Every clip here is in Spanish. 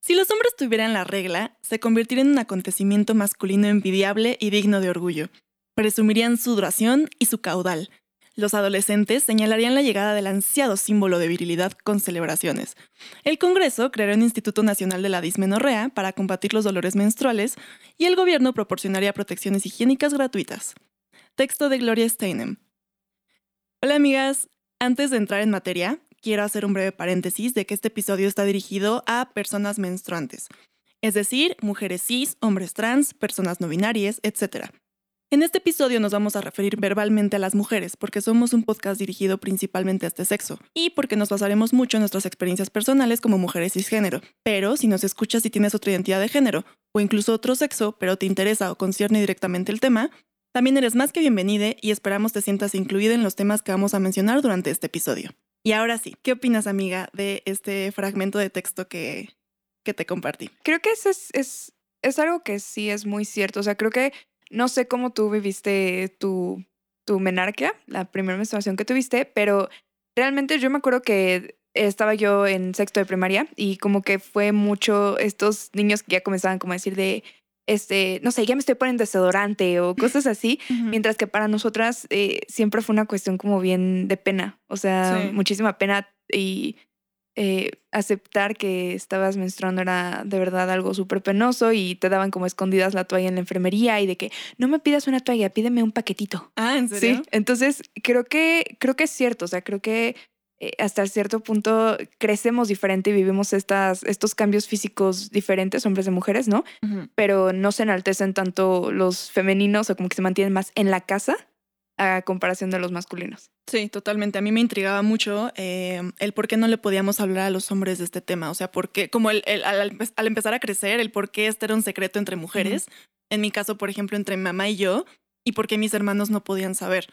Si los hombres tuvieran la regla, se convertiría en un acontecimiento masculino envidiable y digno de orgullo. Presumirían su duración y su caudal. Los adolescentes señalarían la llegada del ansiado símbolo de virilidad con celebraciones. El Congreso creará un Instituto Nacional de la Dismenorrea para combatir los dolores menstruales y el gobierno proporcionaría protecciones higiénicas gratuitas. Texto de Gloria Steinem. Hola amigas, antes de entrar en materia, quiero hacer un breve paréntesis de que este episodio está dirigido a personas menstruantes, es decir, mujeres cis, hombres trans, personas no binarias, etc. En este episodio nos vamos a referir verbalmente a las mujeres porque somos un podcast dirigido principalmente a este sexo y porque nos basaremos mucho en nuestras experiencias personales como mujeres cisgénero. Pero si nos escuchas y tienes otra identidad de género o incluso otro sexo, pero te interesa o concierne directamente el tema, también eres más que bienvenida y esperamos te sientas incluida en los temas que vamos a mencionar durante este episodio. Y ahora sí, ¿qué opinas, amiga, de este fragmento de texto que, que te compartí? Creo que eso es, es, es algo que sí es muy cierto. O sea, creo que no sé cómo tú viviste tu, tu menarquia, la primera menstruación que tuviste, pero realmente yo me acuerdo que estaba yo en sexto de primaria y como que fue mucho estos niños que ya comenzaban como a decir de, este, no sé, ya me estoy poniendo desodorante o cosas así, mientras que para nosotras eh, siempre fue una cuestión como bien de pena, o sea, Sí. muchísima pena y eh, aceptar que estabas menstruando era de verdad algo súper penoso y te daban como escondidas la toalla en la enfermería y de que no me pidas una toalla, pídeme un paquetito. Ah, ¿en serio? Sí, entonces creo que, creo que es cierto, o sea, creo que eh, hasta cierto punto crecemos diferente y vivimos estas, estos cambios físicos diferentes, hombres y mujeres, ¿no? Pero no se enaltecen tanto los femeninos o como que se mantienen más en la casa a comparación de los masculinos. Sí, totalmente. A mí me intrigaba mucho eh, el por qué no le podíamos hablar a los hombres de este tema. O sea, por qué, como el, el- al, empe- al empezar a crecer, el por qué este era un secreto entre mujeres. En mi caso, por ejemplo, entre mi mamá y yo, y por qué mis hermanos no podían saber.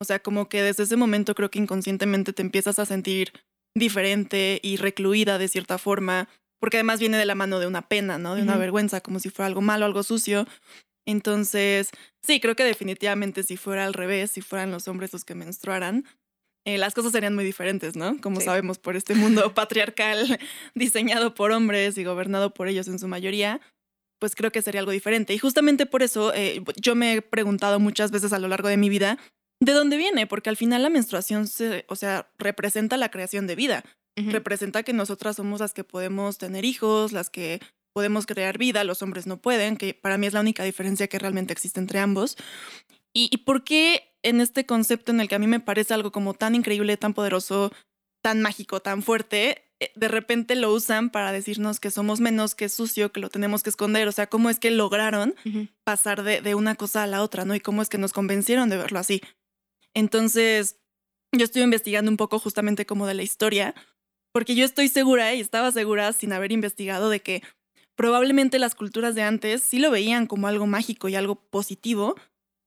O sea, como que desde ese momento creo que inconscientemente te empiezas a sentir diferente y recluida de cierta forma, porque además viene de la mano de una pena, ¿no? De una vergüenza, como si fuera algo malo, algo sucio. Entonces, sí, creo que definitivamente si fuera al revés, si fueran los hombres los que menstruaran, eh, las cosas serían muy diferentes, ¿no? Como Sí. sabemos por este mundo patriarcal diseñado por hombres y gobernado por ellos en su mayoría, pues creo que sería algo diferente. Y justamente por eso eh, yo me he preguntado muchas veces a lo largo de mi vida, ¿de dónde viene? Porque al final la menstruación, se, o sea, representa la creación de vida representa que nosotras somos las que podemos tener hijos, las que podemos crear vida, los hombres no pueden, que para mí es la única diferencia que realmente existe entre ambos. ¿Y, y por qué en este concepto en el que a mí me parece algo como tan increíble, tan poderoso, tan mágico, tan fuerte, eh, de repente lo usan para decirnos que somos menos, que es sucio, que lo tenemos que esconder? O sea, ¿cómo es que lograron pasar de, de una cosa a la otra, ¿no? Y cómo es que nos convencieron de verlo así. Entonces, yo estoy investigando un poco justamente como de la historia, porque yo estoy segura y estaba segura sin haber investigado de que probablemente las culturas de antes sí lo veían como algo mágico y algo positivo,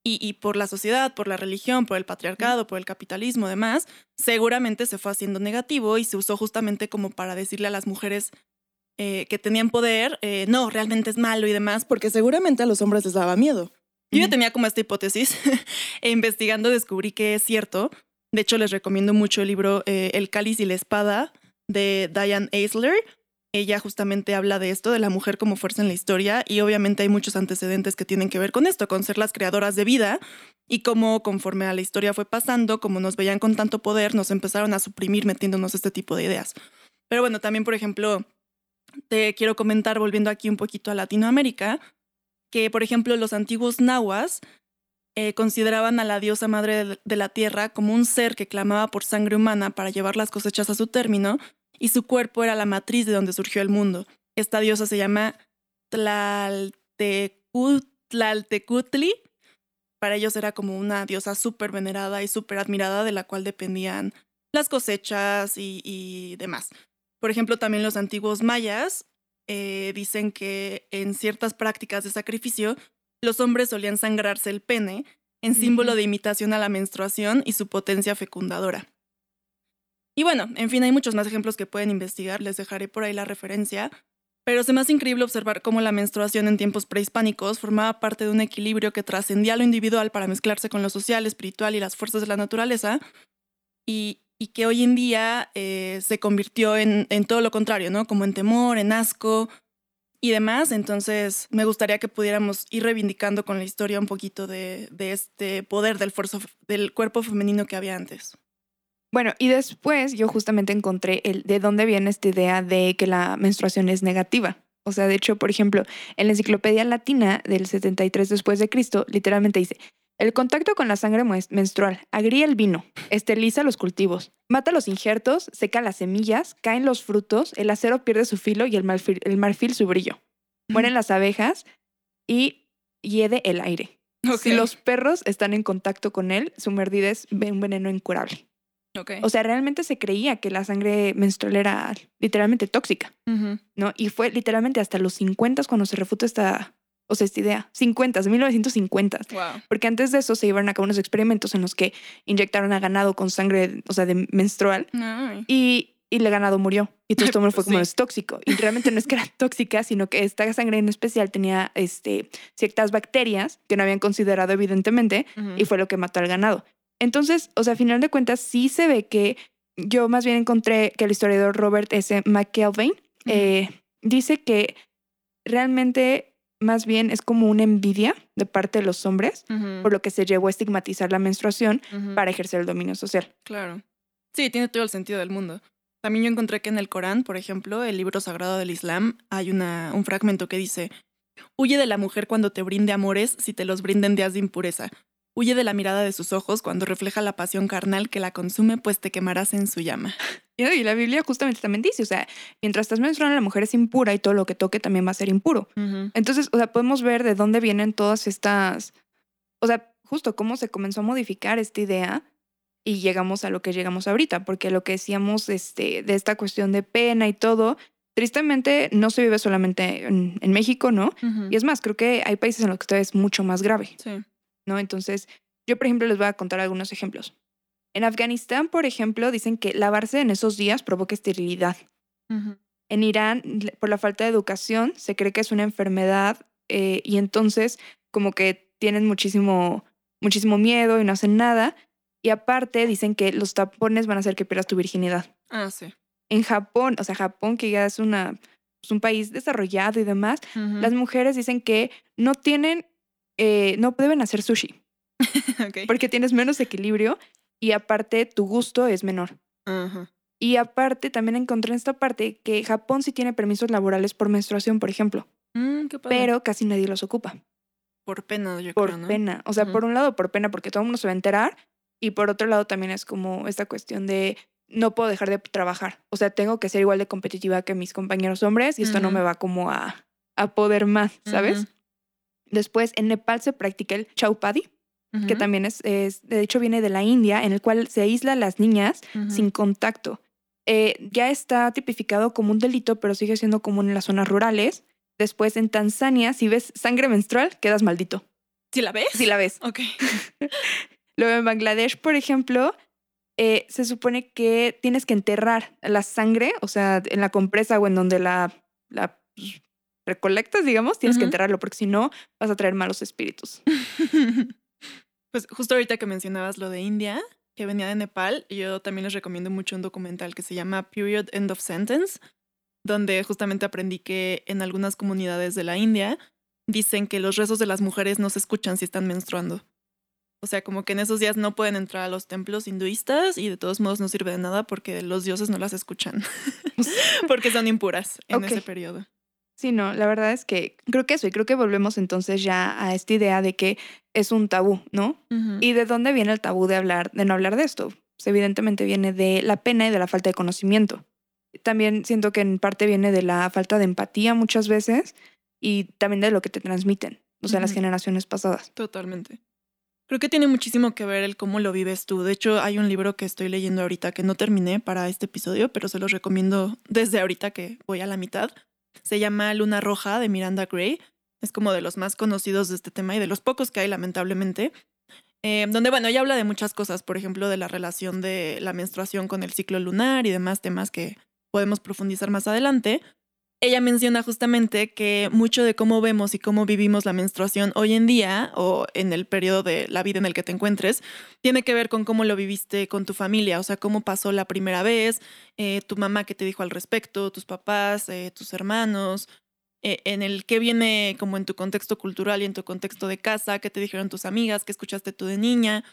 y, y por la sociedad, por la religión, por el patriarcado, por el capitalismo, demás, seguramente se fue haciendo negativo y se usó justamente como para decirle a las mujeres eh, que tenían poder, eh, no, realmente es malo y demás, porque seguramente a los hombres les daba miedo. Yo ya tenía como esta hipótesis e investigando descubrí que es cierto. De hecho, les recomiendo mucho el libro eh, El cáliz y la espada de Diane Eisler. Ella justamente habla de esto, de la mujer como fuerza en la historia, y obviamente hay muchos antecedentes que tienen que ver con esto, con ser las creadoras de vida, y cómo conforme a la historia fue pasando, como nos veían con tanto poder, nos empezaron a suprimir metiéndonos este tipo de ideas. Pero bueno, también, por ejemplo, te quiero comentar, volviendo aquí un poquito a Latinoamérica, que, por ejemplo, los antiguos nahuas eh, consideraban a la diosa madre de- la tierra como un ser que clamaba por sangre humana para llevar las cosechas a su término, y su cuerpo era la matriz de donde surgió el mundo. Esta diosa se llama Tlaltecu- Tlaltecutli. Para ellos era como una diosa súper venerada y súper admirada de la cual dependían las cosechas y demás. Por ejemplo, también los antiguos mayas eh, dicen que en ciertas prácticas de sacrificio, los hombres solían sangrarse el pene en símbolo de imitación a la menstruación y su potencia fecundadora. Y bueno, en fin, hay muchos más ejemplos que pueden investigar, les dejaré por ahí la referencia, pero se me hace increíble observar cómo la menstruación en tiempos prehispánicos formaba parte de un equilibrio que trascendía lo individual para mezclarse con lo social, espiritual y las fuerzas de la naturaleza, y, y que hoy en día eh, se convirtió en, en todo lo contrario, ¿no? Como en temor, en asco y demás. Entonces, me gustaría que pudiéramos ir reivindicando con la historia un poquito de, de este poder del, cuerpo femenino que había antes. Bueno, y después yo justamente encontré el de dónde viene esta idea de que la menstruación es negativa. O sea, de hecho, por ejemplo, en la Enciclopedia Latina del 73 después de Cristo, literalmente dice, el contacto con la sangre menstrual agría el vino, esteriliza los cultivos, mata los injertos, seca las semillas, caen los frutos, el acero pierde su filo y el marfil, el marfil su brillo. Mueren las abejas y hiede el aire. Si los perros están en contacto con él, su mordida es un veneno incurable. Ok. O sea, realmente se creía que la sangre menstrual era literalmente tóxica. ¿no? Y fue literalmente hasta los 50 cuando se refuta esta, o sea, esta idea. 50, 1950. Wow. Porque antes de eso se llevaron a cabo unos experimentos en los que inyectaron a ganado con sangre, o sea, de menstrual y, y el ganado murió. Y todo esto fue como sí. es tóxico. Y realmente no es que era tóxica, sino que esta sangre en especial tenía este, ciertas bacterias que no habían considerado evidentemente y fue lo que mató al ganado. Entonces, o sea, a final de cuentas, sí se ve que yo más bien encontré que el historiador Robert S. McKelvey eh, dice que realmente más bien es como una envidia de parte de los hombres, por lo que se llevó a estigmatizar la menstruación para ejercer el dominio social. Claro. Sí, tiene todo el sentido del mundo. También yo encontré que en el Corán, por ejemplo, el libro sagrado del Islam, hay una, un fragmento que dice, Huye de la mujer cuando te brinde amores si te los brinden días de impureza. Huye de la mirada de sus ojos cuando refleja la pasión carnal que la consume, pues te quemarás en su llama. Y la Biblia justamente también dice, o sea, mientras estás menstruando la mujer es impura y todo lo que toque también va a ser impuro. Entonces, o sea, podemos ver de dónde vienen todas estas, o sea, justo cómo se comenzó a modificar esta idea y llegamos a lo que llegamos ahorita, porque lo que decíamos este, de esta cuestión de pena y todo, tristemente no se vive solamente en, en México, ¿no? Y es más, creo que hay países en los que todavía es mucho más grave, Sí. ¿No? Entonces, yo, por ejemplo, les voy a contar algunos ejemplos. En Afganistán, por ejemplo, dicen que lavarse en esos días provoca esterilidad. En Irán, por la falta de educación, se cree que es una enfermedad eh, y entonces como que tienen muchísimo, muchísimo miedo y no hacen nada. Y aparte dicen que los tapones van a hacer que pierdas tu virginidad. Ah, sí. En Japón, o sea, Japón que ya es una, es un país desarrollado y demás, las mujeres dicen que no tienen, eh, no deben hacer sushi porque tienes menos equilibrio y aparte tu gusto es menor. Y aparte también encontré en esta parte que Japón sí tiene permisos laborales por menstruación, por ejemplo. Mm, qué padre. pero casi nadie los ocupa. por pena, yo Por creo, ¿no? pena. O sea, por un lado por pena porque todo el mundo se va a enterar y por otro lado también es como esta cuestión de no puedo dejar de trabajar. O sea, tengo que ser igual de competitiva que mis compañeros hombres y esto no me va como a, a poder más, ¿sabes? Después en Nepal se practica el chaupadi, que también es, es, de hecho viene de la India, en el cual se aísla a las niñas sin contacto. Eh, ya está tipificado como un delito, pero sigue siendo común en las zonas rurales. Después en Tanzania, si ves sangre menstrual, quedas maldito. ¿Sí la ves? Si la ves. Ok. Luego en Bangladesh, por ejemplo, eh, se supone que tienes que enterrar la sangre, o sea, en la compresa o en donde la, la pues, recolectas, digamos, tienes que enterrarlo porque si no vas a traer malos espíritus. Pues justo ahorita que mencionabas lo de India, que venía de Nepal, yo también les recomiendo mucho un documental que se llama Period End of Sentence, donde justamente aprendí que en algunas comunidades de la India dicen que los rezos de las mujeres no se escuchan si están menstruando. O sea, como que en esos días no pueden entrar a los templos hinduistas y de todos modos no sirve de nada porque los dioses no las escuchan. porque son impuras en ese periodo. Sí, no, la verdad es que creo que eso, y creo que volvemos entonces ya a esta idea de que es un tabú, ¿no? ¿Y de dónde viene el tabú de hablar, de no hablar de esto? Pues evidentemente viene de la pena y de la falta de conocimiento. También siento que en parte viene de la falta de empatía muchas veces y también de lo que te transmiten, o sea, las Ujú. generaciones pasadas. Totalmente. Creo que tiene muchísimo que ver el cómo lo vives tú. De hecho, hay un libro que estoy leyendo ahorita que no terminé para este episodio, pero se los recomiendo desde ahorita que voy a la mitad. Se llama Luna Roja de Miranda Gray. Es como de los más conocidos de este tema y de los pocos que hay, lamentablemente. Eh, donde, bueno, ella habla de muchas cosas, por ejemplo, de la relación de la menstruación con el ciclo lunar y demás temas que podemos profundizar más adelante. Ella menciona justamente que mucho de cómo vemos y cómo vivimos la menstruación hoy en día o en el periodo de la vida en el que te encuentres tiene que ver con cómo lo viviste con tu familia, o sea, cómo pasó la primera vez, eh, tu mamá que te dijo al respecto, tus papás, eh, tus hermanos, eh, en el que viene como en tu contexto cultural y en tu contexto de casa, qué te dijeron tus amigas, qué escuchaste tú de niña.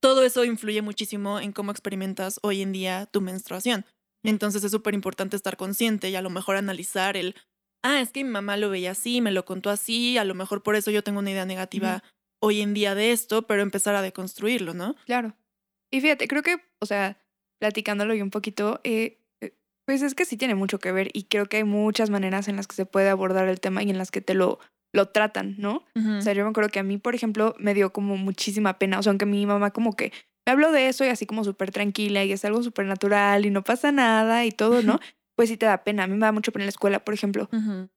Todo eso influye muchísimo en cómo experimentas hoy en día tu menstruación. Entonces es súper importante estar consciente y a lo mejor analizar el, ah, es que mi mamá lo veía así, me lo contó así, a lo mejor por eso yo tengo una idea negativa hoy en día de esto, pero empezar a deconstruirlo, ¿no? Claro. Y fíjate, creo que, o sea, platicándolo yo un poquito, eh, eh, pues es que sí tiene mucho que ver y creo que hay muchas maneras en las que se puede abordar el tema y en las que te lo, lo tratan, ¿no? O sea, yo me acuerdo que a mí, por ejemplo, me dio como muchísima pena, o sea, aunque mi mamá como que me habló de eso y así como súper tranquila y es algo súper natural y no pasa nada y todo, ¿no? Pues sí te da pena. A mí me da mucho pena en la escuela, por ejemplo,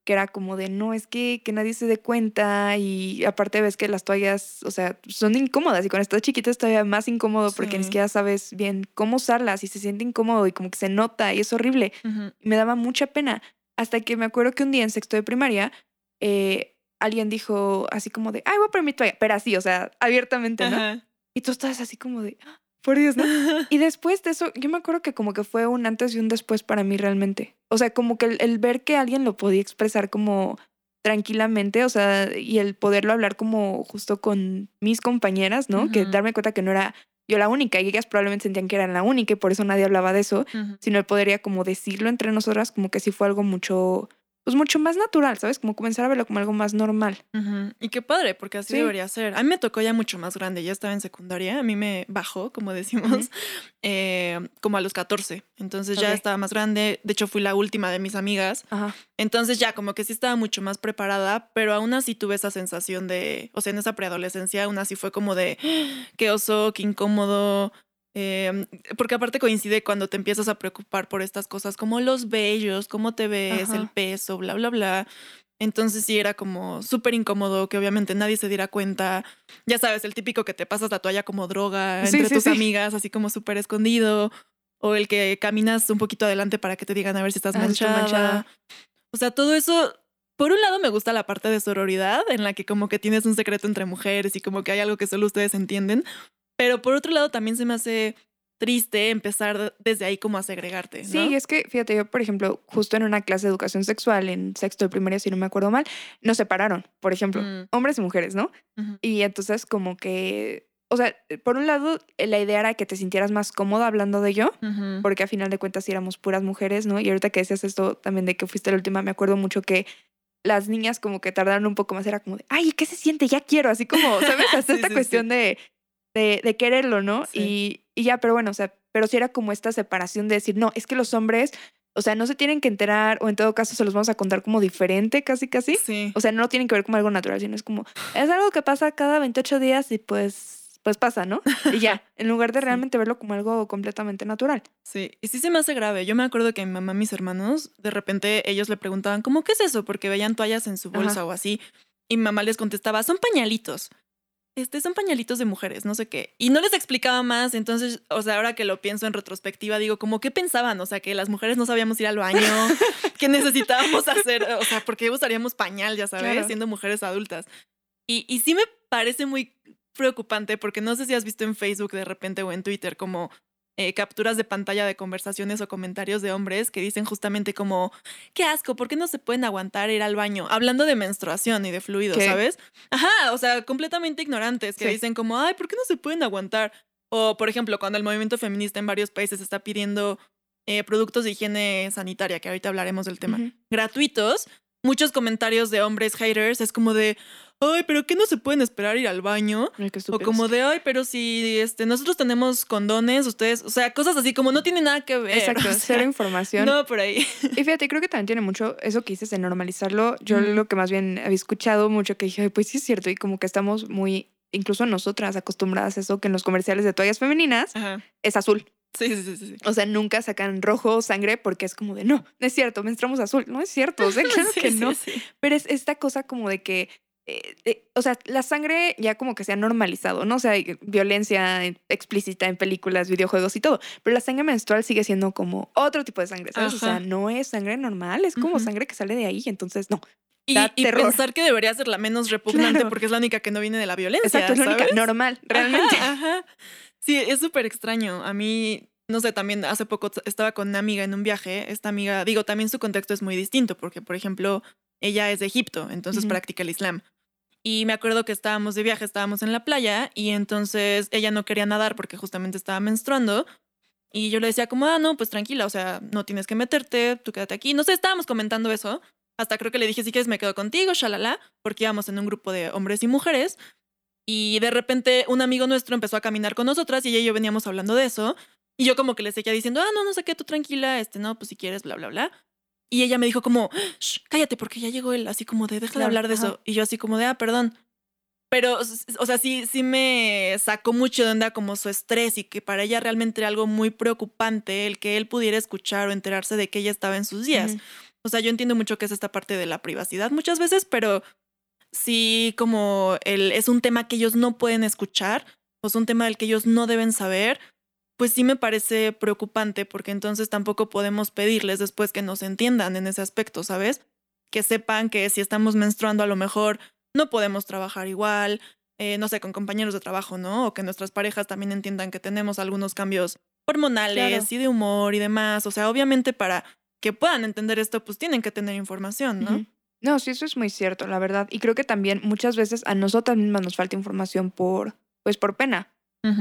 que era como de, no, es que, que nadie se dé cuenta y aparte ves que las toallas, o sea, son incómodas y con estas chiquitas es todavía más incómodo porque ni siquiera sabes bien cómo usarlas y se siente incómodo y como que se nota y es horrible. Me daba mucha pena hasta que me acuerdo que un día en sexto de primaria, eh, alguien dijo así como de, ay, voy a poner mi toalla, pero así, o sea, abiertamente, ¿no? Y tú estás así como de, ¡Ah! por Dios, ¿no? y después de eso, yo me acuerdo que como que fue un antes y un después para mí realmente. O sea, como que el, ver que alguien lo podía expresar como tranquilamente, o sea, y el poderlo hablar como justo con mis compañeras, ¿no? Que darme cuenta que no era yo la única y ellas probablemente sentían que eran la única y por eso nadie hablaba de eso, sino el podería como decirlo entre nosotras, como que sí fue algo mucho, pues mucho más natural, ¿sabes? Como comenzar a verlo como algo más normal. Y qué padre, porque así debería ser. A mí me tocó ya mucho más grande, ya estaba en secundaria, a mí me bajó, como decimos, eh, como a los 14. Entonces ya estaba más grande, de hecho fui la última de mis amigas. Entonces ya como que sí estaba mucho más preparada, pero aún así tuve esa sensación de, o sea, en esa preadolescencia aún así fue como de, qué oso, qué incómodo, Em, porque aparte coincide cuando te empiezas a preocupar por estas cosas como los vellos, cómo te ves, el peso, bla, bla, bla. Entonces sí era como súper incómodo que obviamente nadie se diera cuenta. Ya sabes, el típico que te pasas la toalla como droga entre tus amigas, así como súper escondido. O el que caminas un poquito adelante para que te digan a ver si estás ah, manchada. O sea, todo eso por un lado me gusta la parte de sororidad, en la que como que tienes un secreto entre mujeres y como que hay algo que solo ustedes entienden, pero por otro lado, también se me hace triste empezar desde ahí como a segregarte. ¿no? Sí, es que fíjate, yo por ejemplo, justo en una clase de educación sexual en sexto de primaria, si no me acuerdo mal, nos separaron, por ejemplo, mm. hombres y mujeres, ¿no? Y entonces como que, o sea, por un lado, la idea era que te sintieras más cómoda hablando de yo, porque a final de cuentas éramos puras mujeres, ¿no? Y ahorita que decías esto también de que fuiste la última, me acuerdo mucho que las niñas como que tardaron un poco más, era como de, ay, ¿qué se siente? Ya quiero, así como, ¿sabes? Hasta esta cuestión de de, quererlo, ¿no? Y, ya, pero bueno, o sea, pero sí era como esta separación de decir, no, es que los hombres, o sea, no se tienen que enterar o en todo caso se los vamos a contar como diferente, casi, casi. Sí. O sea, no tienen que ver como algo natural, sino es como, es algo que pasa cada 28 días y pues, pues pasa, ¿no? Y ya, en lugar de realmente verlo como algo completamente natural. Sí, y sí se me hace grave. Yo me acuerdo que mi mamá, mis hermanos, de repente ellos le preguntaban, ¿cómo qué es eso? Porque veían toallas en su bolsa o así. Y mi mamá les contestaba, son pañalitos este, son pañalitos de mujeres, no sé qué. Y no les explicaba más, entonces, o sea, ahora que lo pienso en retrospectiva, digo, como, ¿qué pensaban? O sea, que las mujeres no sabíamos ir al baño, que necesitábamos hacer, o sea, ¿por qué usaríamos pañal, ya sabes, siendo mujeres adultas? Y, y sí me parece muy preocupante porque no sé si has visto en Facebook de repente o en Twitter como eh, capturas de pantalla de conversaciones o comentarios de hombres que dicen justamente como, qué asco, ¿por qué no se pueden aguantar ir al baño? Hablando de menstruación y de fluidos, ¿sabes? Ajá, o sea, completamente ignorantes que dicen como, ay, ¿por qué no se pueden aguantar? O, por ejemplo, cuando el movimiento feminista en varios países está pidiendo eh, productos de higiene sanitaria, que ahorita hablaremos del tema, gratuitos, muchos comentarios de hombres haters es como de, ay, pero ¿qué no se pueden esperar ir al baño? o como de, ay, pero si este, nosotros tenemos condones, ustedes, o sea, cosas así como no tiene nada que ver. Exacto, cero información. No, por ahí. Y fíjate, creo que también tiene mucho eso que dices de normalizarlo. Yo lo que más bien había escuchado mucho que dije, ay, pues sí es cierto, y como que estamos muy incluso nosotras acostumbradas a eso, que en los comerciales de toallas femeninas Ajá. es azul. Sí, sí, sí, sí. O sea, nunca sacan rojo o sangre porque es como de, no, no es cierto, menstruamos azul. No es cierto, o sea, claro Sí, que no. sí. Pero es esta cosa como de que, eh, eh, o sea, la sangre ya como que se ha normalizado, ¿no? O sea, hay violencia explícita en películas, videojuegos y todo. Pero la sangre menstrual sigue siendo como otro tipo de sangre, ¿sabes? O sea, no es sangre normal, es como sangre que sale de ahí. Entonces, no. Y, Da y pensar que debería ser la menos repugnante Claro. porque es la única que no viene de la violencia. Exacto, es la única ¿sabes? normal, realmente. Ajá, ajá. Sí, es súper extraño. A mí, no sé, también hace poco estaba con una amiga en un viaje. Esta amiga, digo, también su contexto es muy distinto porque, por ejemplo, ella es de Egipto, entonces practica el Islam. Y me acuerdo que estábamos de viaje, estábamos en la playa y entonces ella no quería nadar porque justamente estaba menstruando. Y yo le decía como, ah, no, pues tranquila, o sea, no tienes que meterte, tú quédate aquí. No sé, estábamos comentando eso. Hasta creo que le dije, si quieres me quedo contigo, shalala, porque íbamos en un grupo de hombres y mujeres. Y de repente un amigo nuestro empezó a caminar con nosotras y ella y yo veníamos hablando de eso. Y yo como que le seguía diciendo, ah, no, no sé qué, tú tranquila, este, no, pues si quieres, bla, bla, bla. Y ella me dijo como, Shh, cállate, porque ya llegó él, así como de, deja de Claro, hablar de ajá. eso. Y yo así como de, ah, perdón. Pero, o sea, sí, sí me sacó mucho de onda como su estrés y que para ella realmente era algo muy preocupante el que él pudiera escuchar o enterarse de que ella estaba en sus días. O sea, yo entiendo mucho que es esta parte de la privacidad muchas veces, pero sí como el, es un tema que ellos no pueden escuchar o es un tema del que ellos no deben saber, pues sí me parece preocupante porque entonces tampoco podemos pedirles después que nos entiendan en ese aspecto, ¿sabes? Que sepan que si estamos menstruando a lo mejor no podemos trabajar igual, eh, no sé, con compañeros de trabajo, ¿no? O que nuestras parejas también entiendan que tenemos algunos cambios hormonales Claro. y de humor y demás. O sea, obviamente para que puedan entender esto, pues tienen que tener información, ¿no? No, sí, eso es muy cierto, la verdad. Y creo que también muchas veces a nosotras mismas nos falta información por, pues por pena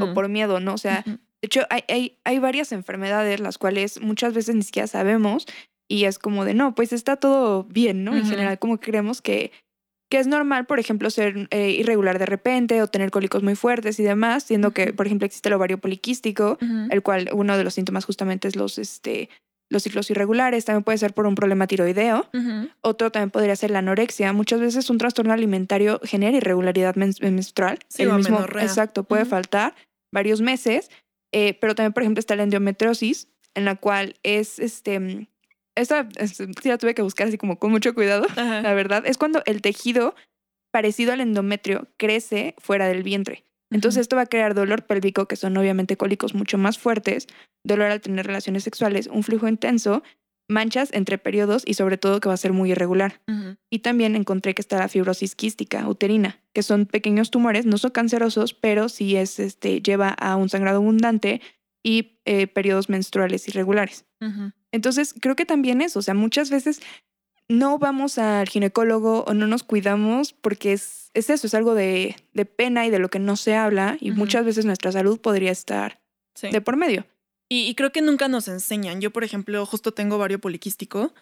o por miedo, ¿no? O sea. De hecho, hay, hay, hay varias enfermedades las cuales muchas veces ni siquiera sabemos y es como de, no, pues está todo bien, ¿no? En Ujú. general, como que creemos que, que es normal, por ejemplo, ser eh, irregular de repente o tener cólicos muy fuertes y demás, siendo que, por ejemplo, existe el ovario poliquístico, el cual uno de los síntomas justamente es los, este, los ciclos irregulares, también puede ser por un problema tiroideo. Otro también podría ser la anorexia. Muchas veces un trastorno alimentario genera irregularidad men- menstrual. Sí, el mismo, exacto, puede faltar varios meses. Eh, pero también, por ejemplo, está la endometriosis, en la cual es este. Esta es- sí la tuve que buscar así como con mucho cuidado. Ajá. La verdad es cuando el tejido parecido al endometrio crece fuera del vientre. Entonces esto va a crear dolor pélvico, que son obviamente cólicos mucho más fuertes, dolor al tener relaciones sexuales, un flujo intenso, manchas entre periodos y sobre todo que va a ser muy irregular. Y también encontré que está la fibrosis quística uterina, que son pequeños tumores, no son cancerosos, pero sí es, este, lleva a un sangrado abundante y eh, periodos menstruales irregulares. Entonces, creo que también eso, o sea, muchas veces no vamos al ginecólogo o no nos cuidamos porque es, es eso, es algo de, de pena y de lo que no se habla y muchas veces nuestra salud podría estar Sí. de por medio. Y, y creo que nunca nos enseñan. Yo, por ejemplo, justo tengo ovario poliquístico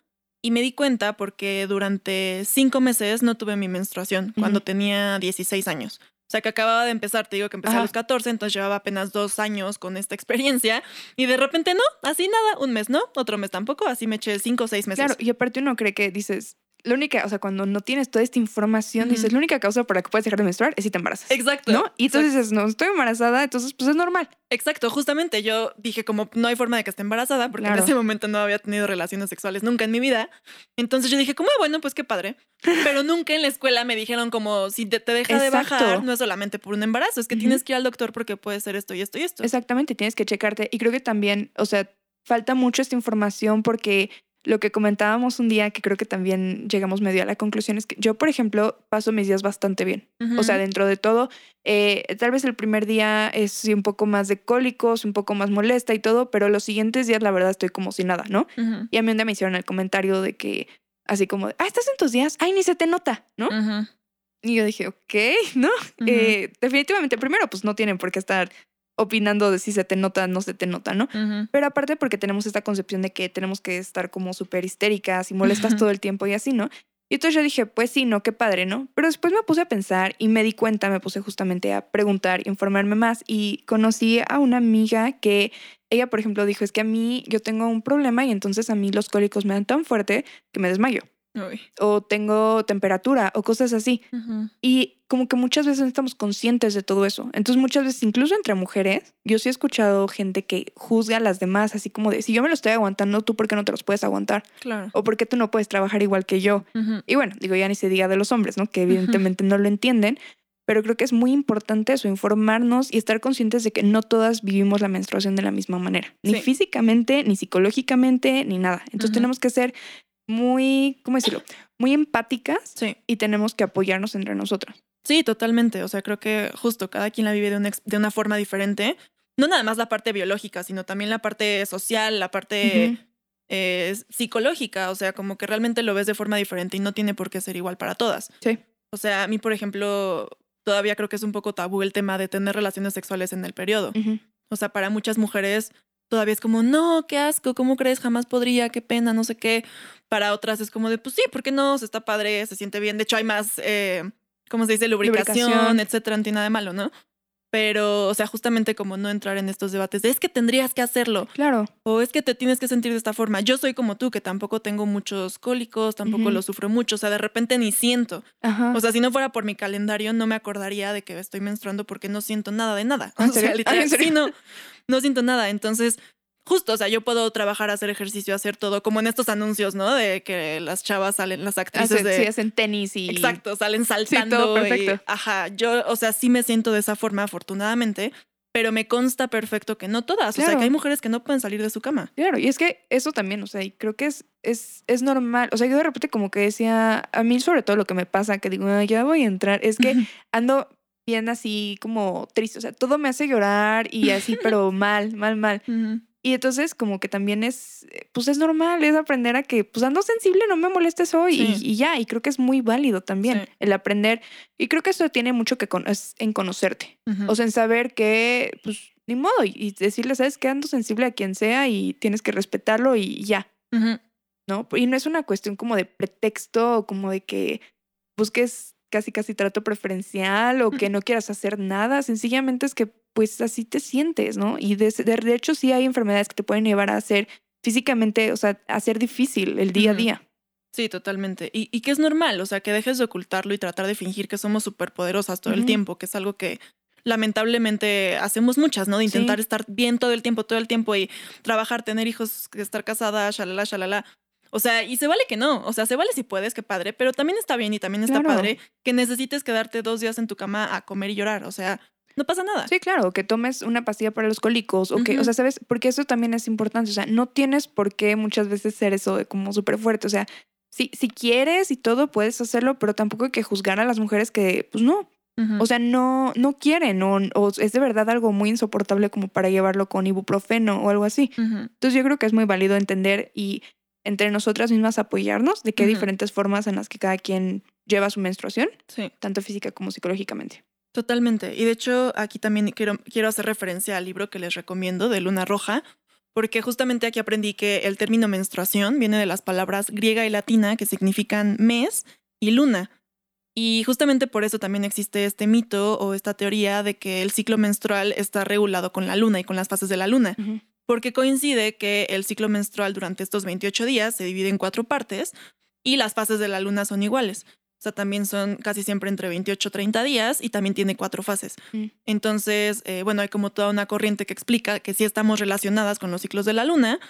y me di cuenta porque durante cinco meses no tuve mi menstruación cuando tenía 16 años. O sea, que acababa de empezar, te digo que empecé Ajá. a los 14, entonces llevaba apenas dos años con esta experiencia y de repente no, así nada, un mes no, otro mes tampoco, así me eché cinco o seis meses. Claro, y aparte uno cree que dices, la única, o sea, cuando no tienes toda esta información, dices, la única causa por la que puedes dejar de menstruar es si te embarazas. Exacto. ¿No? Y entonces exacto. dices, no, estoy embarazada, entonces pues es normal. Exacto, justamente yo dije como no hay forma de que esté embarazada porque Claro. en ese momento no había tenido relaciones sexuales nunca en mi vida. Entonces yo dije como, ah, bueno, pues qué padre. Pero nunca en la escuela me dijeron como si te, te deja de bajar, no es solamente por un embarazo, es que tienes que ir al doctor porque puede ser esto y esto y esto. Exactamente, tienes que checarte. Y creo que también, o sea, falta mucho esta información porque lo que comentábamos un día, que creo que también llegamos medio a la conclusión, es que yo, por ejemplo, paso mis días bastante bien. O sea, dentro de todo, eh, tal vez el primer día es un poco más de cólicos, un poco más molesta y todo, pero los siguientes días, la verdad, estoy como si nada, ¿no? Y a mí un día me hicieron el comentario de que, así como, ah, estás en tus días, ay, ni se te nota, ¿no? Y yo dije, ok, ¿no? Eh, definitivamente, primero, pues no tienen por qué estar opinando de si se te nota, no se te nota, ¿no? Pero aparte porque tenemos esta concepción de que tenemos que estar como súper histéricas y molestas todo el tiempo y así, ¿no? Y entonces yo dije, pues sí, no, qué padre, ¿no? Pero después me puse a pensar y me di cuenta, me puse justamente a preguntar, informarme más y conocí a una amiga que ella, por ejemplo, dijo, es que a mí yo tengo un problema y entonces a mí los cólicos me dan tan fuerte que me desmayo. Uy. o tengo temperatura o cosas así. Y como que muchas veces no estamos conscientes de todo eso. Entonces muchas veces, incluso entre mujeres, yo sí he escuchado gente que juzga a las demás, así como de, si yo me lo estoy aguantando, ¿tú por qué no te los puedes aguantar? Claro. ¿O por qué tú no puedes trabajar igual que yo? Ujú. Y bueno, digo, ya ni se diga de los hombres, ¿no? Que evidentemente no lo entienden, pero creo que es muy importante eso, informarnos y estar conscientes de que no todas vivimos la menstruación de la misma manera, ni Sí. físicamente, ni psicológicamente, ni nada. Entonces tenemos que ser muy, ¿cómo decirlo? Muy empáticas Sí. y tenemos que apoyarnos entre nosotras. Sí, totalmente. O sea, creo que justo cada quien la vive de una, de una forma diferente. No nada más la parte biológica, sino también la parte social, la parte eh, psicológica. O sea, como que realmente lo ves de forma diferente y no tiene por qué ser igual para todas. Sí. O sea, a mí, por ejemplo, todavía creo que es un poco tabú el tema de tener relaciones sexuales en el periodo. O sea, para muchas mujeres todavía es como, no, qué asco, ¿cómo crees? Jamás podría, qué pena, no sé qué. Para otras es como de, pues sí, ¿por qué no? Se está padre, se siente bien. De hecho, hay más, eh, ¿cómo se dice? Lubricación, Lubricación. etcétera, no tiene nada de malo, ¿no? Pero, o sea, justamente como no entrar en estos debates de es que tendrías que hacerlo Claro. o es que te tienes que sentir de esta forma. Yo soy como tú, que tampoco tengo muchos cólicos, tampoco Ujú. lo sufro mucho, o sea, de repente ni siento. Ajá. O sea, si no fuera por mi calendario, no me acordaría de que estoy menstruando porque no siento nada de nada. ¿En O sea, serio? literal, sí, no, no siento nada. Entonces, justo, o sea, yo puedo trabajar, hacer ejercicio, hacer todo, como en estos anuncios, ¿no? De que las chavas salen, las actrices Hacen- de... sí, hacen tenis y... Exacto, salen saltando. todo y- perfecto. ajá, yo, o sea, sí me siento de esa forma, afortunadamente, pero me consta perfecto que no todas. O sea, que hay mujeres que no pueden salir de su cama. Claro, y es que eso también, o sea, y creo que es, es, es normal. O sea, yo de repente como que decía, a mí sobre todo lo que me pasa, que digo, "Ay, ya voy a entrar, es que ando bien así como triste, o sea, todo me hace llorar y así, pero mal, mal, mal. Ujú. Y entonces como que también es, eh, pues es normal, es aprender a que, pues ando sensible, no me molestes hoy y- Sí. y, ya, y creo que es muy válido también Sí. el aprender. Y creo que eso tiene mucho que con, es en conocerte, o sea, en saber que, pues, ni modo, y, decirle, sabes que ando sensible a quien sea y tienes que respetarlo y ya. ¿no? Y no es una cuestión como de pretexto o como de que busques casi casi trato preferencial o que no quieras hacer nada, sencillamente es que pues así te sientes, ¿no? Y de, de- hecho sí hay enfermedades que te pueden llevar a hacer físicamente, o sea, a hacer difícil el día a día. Sí, totalmente. Y, y que es normal, o sea, que dejes de ocultarlo y tratar de fingir que somos superpoderosas todo el tiempo, que es algo que lamentablemente hacemos muchas, ¿no? De Sí. intentar estar bien todo el tiempo, todo el tiempo y trabajar, tener hijos, estar casada, shalala, shalala. O sea, y se vale que no, o sea, se vale si puedes, que padre, pero también está bien y también está Claro. padre que necesites quedarte dos días en tu cama a comer y llorar, o sea, no pasa nada. Sí, claro, que tomes una pastilla para los cólicos o que, o sea, ¿sabes? Porque eso también es importante, o sea, no tienes por qué muchas veces ser eso de como súper fuerte, o sea, si, si quieres y todo, puedes hacerlo, pero tampoco hay que juzgar a las mujeres que, pues no. O sea, no, no quieren o, o es de verdad algo muy insoportable como para llevarlo con ibuprofeno o algo así. Entonces yo creo que es muy válido entender y entre nosotras mismas apoyarnos de que hay diferentes formas en las que cada quien lleva su menstruación, Sí. tanto física como psicológicamente. Totalmente. Y de hecho, aquí también quiero, quiero hacer referencia al libro que les recomiendo de Luna Roja, porque justamente aquí aprendí que el término menstruación viene de las palabras griega y latina que significan mes y luna. Y justamente por eso también existe este mito o esta teoría de que el ciclo menstrual está regulado con la luna y con las fases de la luna, porque coincide que el ciclo menstrual durante estos 28 días se divide en cuatro partes y las fases de la luna son iguales. Sea, también son casi siempre entre 28 y 30 días y también tiene cuatro fases. Mm. Entonces, eh, bueno, hay como toda una corriente que explica que sí estamos relacionadas con los ciclos de la luna.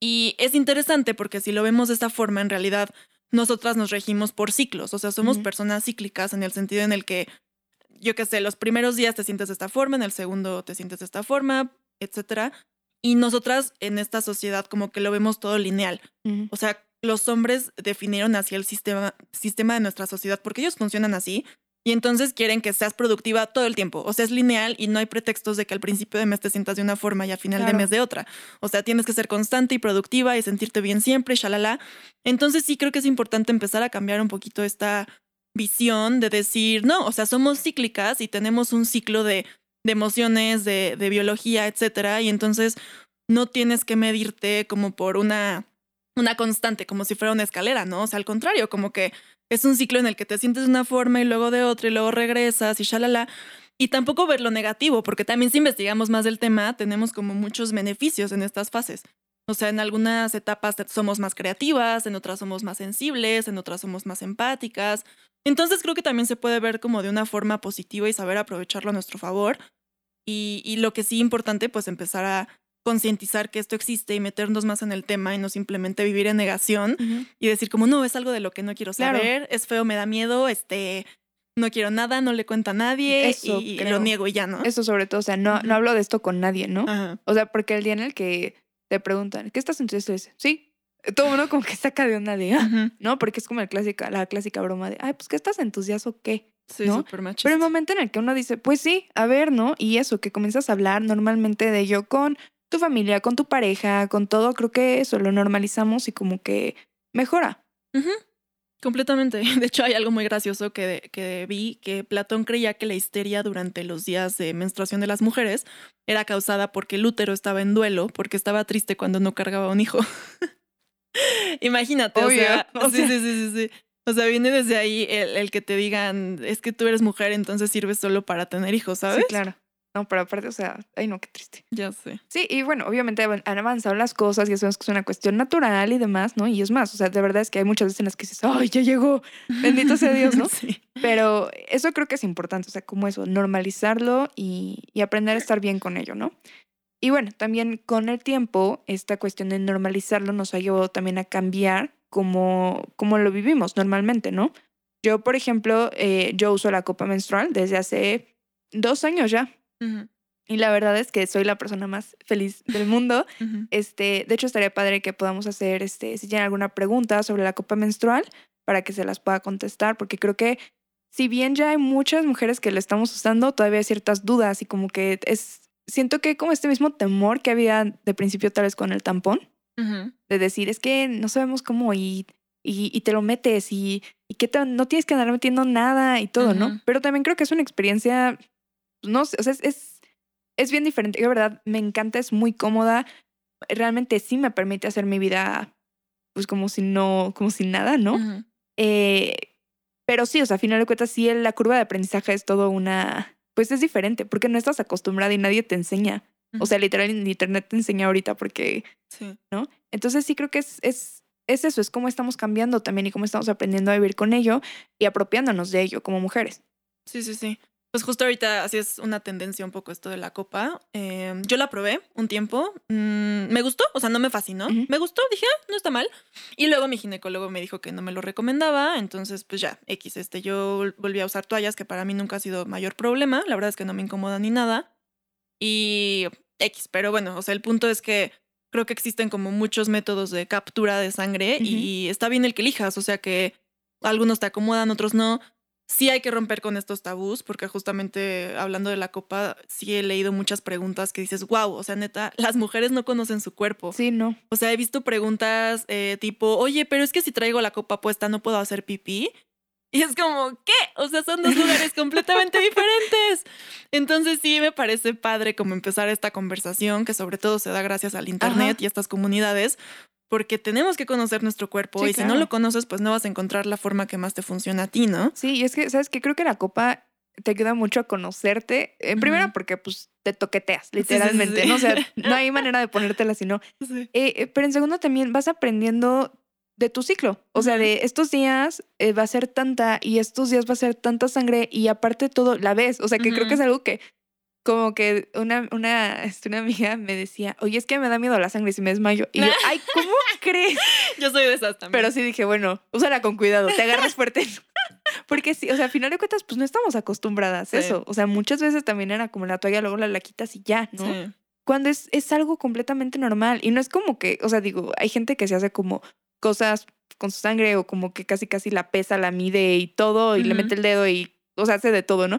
Y es interesante porque si lo vemos de esta forma, en realidad nosotras nos regimos por ciclos. O sea, somos Ujú. personas cíclicas en el sentido en el que, yo qué sé, los primeros días te sientes de esta forma, en el segundo te sientes de esta forma, etcétera. Y nosotras en esta sociedad como que lo vemos todo lineal. O sea, los hombres definieron así el sistema, sistema de nuestra sociedad porque ellos funcionan así y entonces quieren que seas productiva todo el tiempo. O sea, es lineal y no hay pretextos de que al principio de mes te sientas de una forma y al final Claro. de mes de otra. O sea, tienes que ser constante y productiva y sentirte bien siempre, shalala. Entonces sí creo que es importante empezar a cambiar un poquito esta visión de decir, no, o sea, somos cíclicas y tenemos un ciclo de, de emociones, de, de biología, etcétera. Y entonces no tienes que medirte como por una una constante, como si fuera una escalera, ¿no? O sea, al contrario, como que es un ciclo en el que te sientes de una forma y luego de otra y luego regresas y shalala. Y tampoco ver lo negativo, porque también si investigamos más del tema, tenemos como muchos beneficios en estas fases. O sea, en algunas etapas somos más creativas, en otras somos más sensibles, en otras somos más empáticas. Entonces creo que también se puede ver como de una forma positiva y saber aprovecharlo a nuestro favor. Y, y lo que sí importante, pues empezar a concientizar que esto existe y meternos más en el tema y no simplemente vivir en negación y decir como no, es algo de lo que no quiero Claro. saber, es feo, me da miedo, este, no quiero nada, no le cuento a nadie Eso y, creo. lo niego y ya, ¿no? Eso sobre todo, o sea, no, no hablo de esto con nadie, ¿no? Ajá. O sea, porque el día en el que te preguntan, ¿qué estás? Dices, Sí. Todo el mundo como que saca de una de, ah. ¿no? Porque es como el clásica, la clásica broma de, ay, pues, ¿qué estás entusiasmado o qué? Sí, ¿no? súper machista. Pero el momento en el que uno dice, pues sí, a ver, ¿no? Y eso, que comienzas a hablar normalmente de ello con tu familia, con tu pareja, con todo, creo que eso lo normalizamos y como que mejora. Ujú, Completamente. De hecho, hay algo muy gracioso que, que vi, que Platón creía que la histeria durante los días de menstruación de las mujeres era causada porque el útero estaba en duelo, porque estaba triste cuando no cargaba un hijo. Imagínate, Obvio, o sea, o sea. sí, sí, sí, sí. O sea, viene desde ahí el, el que te digan, es que tú eres mujer, entonces sirves solo para tener hijos, ¿sabes? Sí, claro. No, pero aparte, o sea, ay no, qué triste. Ya sé. Sí, y bueno, obviamente han avanzado las cosas y sabemos que es una cuestión natural y demás, ¿no? Y es más, o sea, de verdad es que hay muchas veces en las que dices, ay, ya llegó, bendito sea Dios, ¿no? Sí. Pero eso creo que es importante, o sea, como eso, normalizarlo y, y aprender a estar bien con ello, ¿no? Y bueno, también con el tiempo, esta cuestión de normalizarlo nos ha llevado también a cambiar como, como lo vivimos normalmente, ¿no? Yo, por ejemplo, eh, yo uso la copa menstrual desde hace dos años ya. Y la verdad es que soy la persona más feliz del mundo. Este, de hecho, estaría padre que podamos hacer, este, si tienen alguna pregunta sobre la copa menstrual, para que se las pueda contestar, porque creo que si bien ya hay muchas mujeres que lo estamos usando, todavía hay ciertas dudas y como que es, siento que como este mismo temor que había de principio tal vez con el tampón, de decir, es que no sabemos cómo y, y, y te lo metes y, y que te- no tienes que andar metiendo nada y todo. ¿no? Pero también creo que es una experiencia, no sé, o sea, es, es, es bien diferente. Yo, verdad, me encanta, es muy cómoda. Realmente sí me permite hacer mi vida, pues como si no, como si nada, ¿no? Eh, pero sí, o sea, a final de cuentas, sí, la curva de aprendizaje es todo una, pues es diferente, porque no estás acostumbrada y nadie te enseña. O sea, literal, en internet te enseña ahorita porque Sí. entonces sí creo que es, es, es eso, es cómo estamos cambiando también y cómo estamos aprendiendo a vivir con ello y apropiándonos de ello como mujeres. Sí, sí, sí. Pues justo ahorita así es una tendencia un poco esto de la copa. Eh, yo la probé un tiempo. mm, me gustó, o sea, no me fascinó. Me gustó, dije, ah, no está mal. Y luego mi ginecólogo me dijo que no me lo recomendaba. Entonces, pues ya, X, este, yo volví a usar toallas, que para mí nunca ha sido mayor problema. La verdad es que no me incomoda ni nada. Y X, pero bueno, o sea, el punto es que creo que existen como muchos métodos de captura de sangre Ujú. y está bien el que elijas, o sea que algunos te acomodan, otros no. Sí hay que romper con estos tabús, porque justamente hablando de la copa, sí he leído muchas preguntas que dices, wow, o sea, neta, las mujeres no conocen su cuerpo. Sí, no. O sea, he visto preguntas eh, tipo, oye, pero es que si traigo la copa puesta no puedo hacer pipí. Y es como, ¿qué? O sea, son dos lugares completamente diferentes. Entonces sí me parece padre como empezar esta conversación, que sobre todo se da gracias al Internet Ajá. y a estas comunidades, porque tenemos que conocer nuestro cuerpo Sí, y si no lo conoces, pues no vas a encontrar la forma que más te funciona a ti, ¿no? Sí, y es que, ¿sabes qué? Creo que la copa te ayuda mucho a conocerte. En primera, porque pues te toqueteas, literalmente, sí. ¿no? O sea, no hay manera de ponértela sino. Sí. Eh, eh, pero en segundo también vas aprendiendo de tu ciclo. O sea, de estos días eh, va a ser tanta y estos días va a ser tanta sangre y aparte todo la ves. O sea, que creo que es algo que como que una, una, este, una amiga me decía, oye, es que me da miedo la sangre si me desmayo. Y yo, ay, ¿cómo crees? Yo soy de esas también. Pero sí dije, bueno, úsala con cuidado, te agarras fuerte. Porque sí, o sea, al final de cuentas, pues no estamos acostumbradas a Sí. eso. O sea, muchas veces también era como la toalla, luego la, la quitas y ya, ¿no? Sí. cuando es, es algo completamente normal. Y no es como que, o sea, digo, hay gente que se hace como cosas con su sangre o como que casi casi la pesa, la mide y todo, y le mete el dedo y, o sea, hace de todo, ¿no?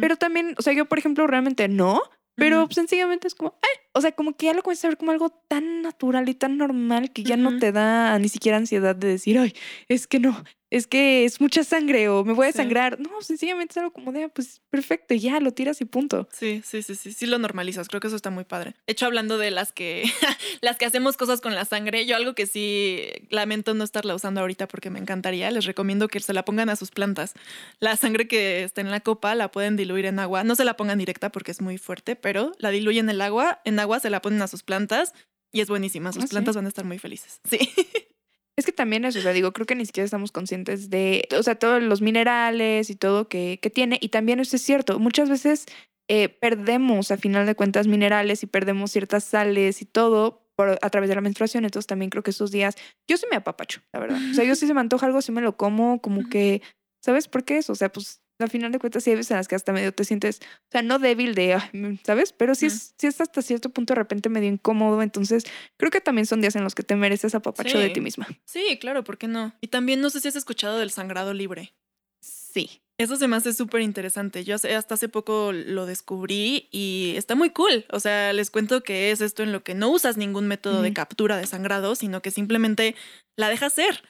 Pero también, o sea, yo, por ejemplo, realmente no, pero Ujú. sencillamente es como, "Ay", o sea, como que ya lo comienzas a ver como algo tan natural y tan normal que ya no te da ni siquiera ansiedad de decir, ay, es que no, es que es mucha sangre o me voy a Sí. sangrar. No, sencillamente es algo como de, "Ah, pues perfecto, ya lo tiras y punto. Sí, sí, sí, sí, sí lo normalizas. Creo que eso está muy padre. De hecho, hablando de las que, las que hacemos cosas con la sangre, yo algo que sí lamento no estarla usando ahorita porque me encantaría, les recomiendo que se la pongan a sus plantas. La sangre que está en la copa la pueden diluir en agua. No se la pongan directa porque es muy fuerte, pero la diluyen en el agua, en agua se la ponen a sus plantas Y es buenísima, sus ¿Ah, sí? plantas van a estar muy felices. Sí. Es que también eso, o sea, digo, creo que ni siquiera estamos conscientes de, o sea, todos los minerales y todo que, que tiene. Y también eso es cierto, muchas veces eh, perdemos a final de cuentas minerales y perdemos ciertas sales y todo por, a través de la menstruación. Entonces también creo que esos días, yo sí me apapacho, la verdad. O sea, yo sí se me antoja algo, sí me lo como, como que, ¿sabes por qué eso? O sea, pues a final de cuentas sí hay veces en las que hasta medio te sientes, o sea, no débil de, "Ay, mm", ¿sabes? Pero sí, es, sí es hasta cierto punto de repente medio incómodo. Entonces creo que también son días en los que te mereces apapacho de ti misma. Sí, claro, ¿por qué no? Y también no sé si has escuchado del sangrado libre. Sí. Eso se me hace súper interesante. Yo hasta hace poco lo descubrí y está muy cool. O sea, les cuento que es esto en lo que no usas ningún método de captura de sangrado, sino que simplemente la dejas ser.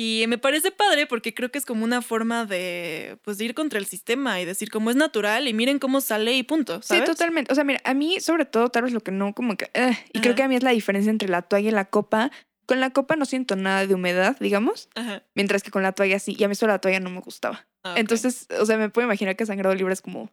Y me parece padre porque creo que es como una forma de, pues, de ir contra el sistema y decir como es natural y miren cómo sale y punto. Sí, totalmente. O sea, mira, a mí sobre todo tal vez lo que no como que... eh, y creo que a mí es la diferencia entre la toalla y la copa. Con la copa no siento nada de humedad, digamos, Ajá. mientras que con la toalla sí. Y a mí solo la toalla no me gustaba. Ah. Entonces, o sea, me puedo imaginar que sangrado libre es como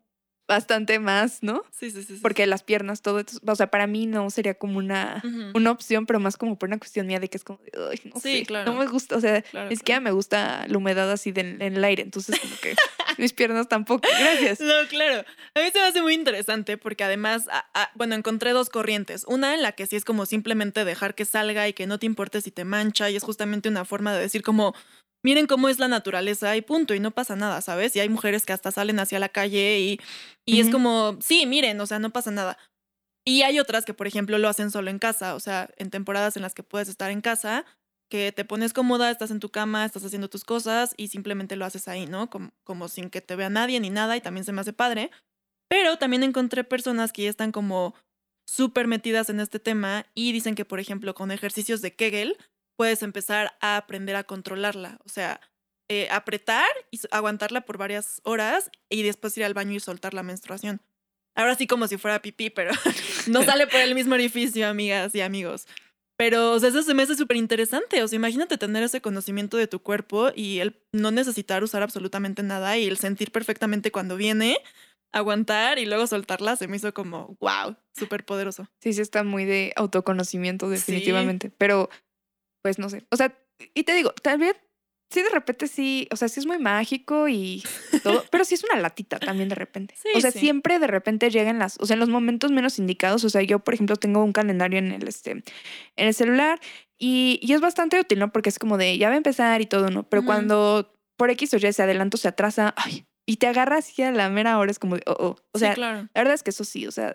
bastante más, ¿no? Sí, sí, sí. sí. Porque las piernas, todo, entonces, o sea, para mí no sería como una, una opción, pero más como por una cuestión mía de que es como, "Ay, no Sí, sé, claro. no me gusta, o sea, Claro, ni siquiera me gusta la humedad así de- en el aire, entonces como que mis piernas tampoco, gracias. No, claro. A mí se me hace muy interesante porque además, a- a- bueno, encontré dos corrientes. Una en la que sí es como simplemente dejar que salga y que no te importe si te mancha y es justamente una forma de decir como, miren cómo es la naturaleza y punto, y no pasa nada, ¿sabes? Y hay mujeres que hasta salen hacia la calle y, y es como, sí, miren, o sea, no pasa nada. Y hay otras que, por ejemplo, lo hacen solo en casa, o sea, en temporadas en las que puedes estar en casa, que te pones cómoda, estás en tu cama, estás haciendo tus cosas y simplemente lo haces ahí, ¿no? Como, como sin que te vea nadie ni nada y también se me hace padre. Pero también encontré personas que ya están como súper metidas en este tema y dicen que, por ejemplo, con ejercicios de Kegel puedes empezar a aprender a controlarla, o sea, eh, apretar y aguantarla por varias horas y después ir al baño y soltar la menstruación. Ahora sí como si fuera pipí, pero no sale por el mismo orificio, amigas y amigos. Pero, o sea, eso se me hace súper interesante. O sea, imagínate tener ese conocimiento de tu cuerpo y el no necesitar usar absolutamente nada y el sentir perfectamente cuando viene, aguantar y luego soltarla, se me hizo como, wow, súper poderoso. Sí, sí está muy de autoconocimiento, Sí. definitivamente. Pero, pues no sé. O sea, y te digo, también, sí de repente sí, o sea, sí es muy mágico y todo, pero sí es una latita también de repente. Sí, o sea, sí. siempre de repente llegan las, o sea, en los momentos menos indicados. O sea, yo, por ejemplo, tengo un calendario en el, este, en el celular y, y es bastante útil, ¿no? Porque es como de, ya va a empezar y todo, ¿no? Pero cuando por X o Y se adelanta o se atrasa, ay, y te agarras así a la mera hora, es como de, oh, oh. O sea, sí, claro. la verdad es que eso sí, o sea,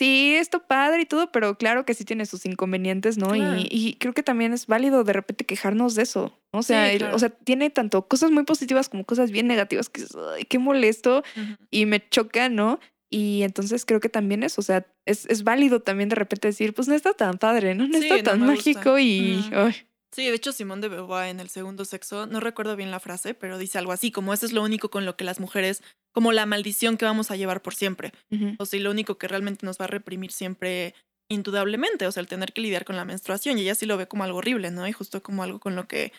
sí, esto padre y todo, pero claro que sí tiene sus inconvenientes, ¿no? Claro. Y, y creo que también es válido de repente quejarnos de eso, ¿no? O sea, Sí, el- claro. o sea, tiene tanto cosas muy positivas como cosas bien negativas que ay, qué molesto y me choca, ¿no? Y entonces creo que también es, o sea, es, es válido también de repente decir, pues no está tan padre, ¿no? No Sí, está no tan gusta. mágico y... Ay, Sí, de hecho Simón de Beauvoir en el segundo sexo, no recuerdo bien la frase, pero dice algo así, como eso es lo único con lo que las mujeres, como la maldición que vamos a llevar por siempre. O sea, y lo único que realmente nos va a reprimir siempre, indudablemente, o sea, el tener que lidiar con la menstruación. Y ella sí lo ve como algo horrible, ¿no? Y justo como algo con lo que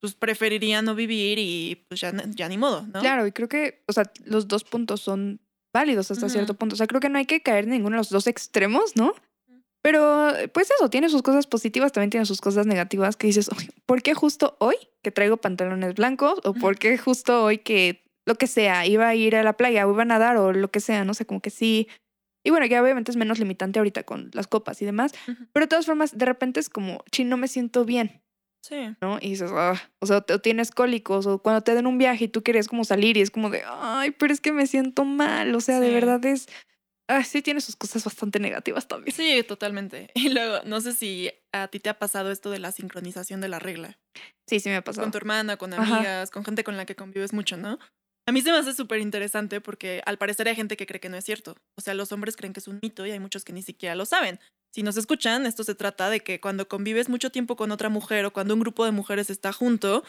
pues preferiría no vivir y pues ya, ya ni modo, ¿no? Claro, y creo que, o sea, los dos puntos son válidos hasta cierto punto. O sea, creo que no hay que caer en ninguno de los dos extremos, ¿no? Pero, pues eso, tiene sus cosas positivas, también tiene sus cosas negativas que dices, "Uy, ¿por qué justo hoy que traigo pantalones blancos? ¿O por qué justo hoy que lo que sea, iba a ir a la playa o iba a nadar o lo que sea, no sé, como que sí. Y bueno, ya obviamente es menos limitante ahorita con las copas y demás, pero de todas formas, de repente es como, chin, no me siento bien. Sí. ¿no? Y dices, "Ah", o sea, o tienes cólicos, o cuando te den un viaje y tú quieres como salir y es como de, ay, pero es que me siento mal, o sea, de verdad es, ah, sí tiene sus cosas bastante negativas también. Sí, totalmente. Y luego, no sé si a ti te ha pasado esto de la sincronización de la regla. Sí, sí me ha pasado. con tu hermana, con Ajá. amigas, con gente con la que convives mucho, ¿no? A mí se me hace súper interesante porque al parecer hay gente que cree que no es cierto. O sea, los hombres creen que es un mito y hay muchos que ni siquiera lo saben. Si nos escuchan, esto se trata de que cuando convives mucho tiempo con otra mujer o cuando un grupo de mujeres está junto,